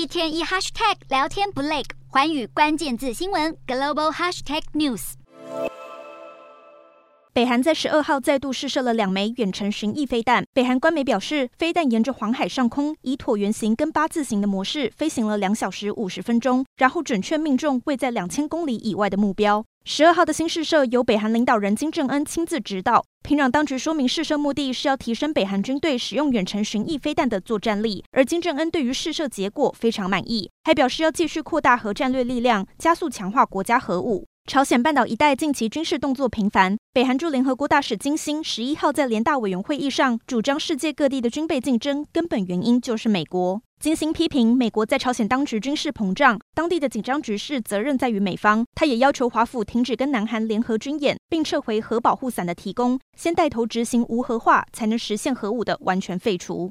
一天一 hashtag 聊天不累，环宇关键字新闻 global hashtag news。北韩在十二号再度试射了两枚远程巡弋飞弹。北韩官媒表示，飞弹沿着黄海上空以椭圆形跟八字形的模式飞行了两小时五十分钟，然后准确命中位在两千公里以外的目标。十二号的新试射由北韩领导人金正恩亲自指导。平壤当局说明，试射目的是要提升北韩军队使用远程巡弋飞弹的作战力。而金正恩对于试射结果非常满意，还表示要继续扩大核战略力量，加速强化国家核武。朝鲜半岛一带近期军事动作频繁，北韩驻联合国大使金星十一号在联大委员会议上主张，世界各地的军备竞争根本原因就是美国。金星批评美国在朝鲜当局军事膨胀，当地的紧张局势责任在于美方。他也要求华府停止跟南韩联合军演，并撤回核保护伞的提供，先带头执行无核化，才能实现核武的完全废除。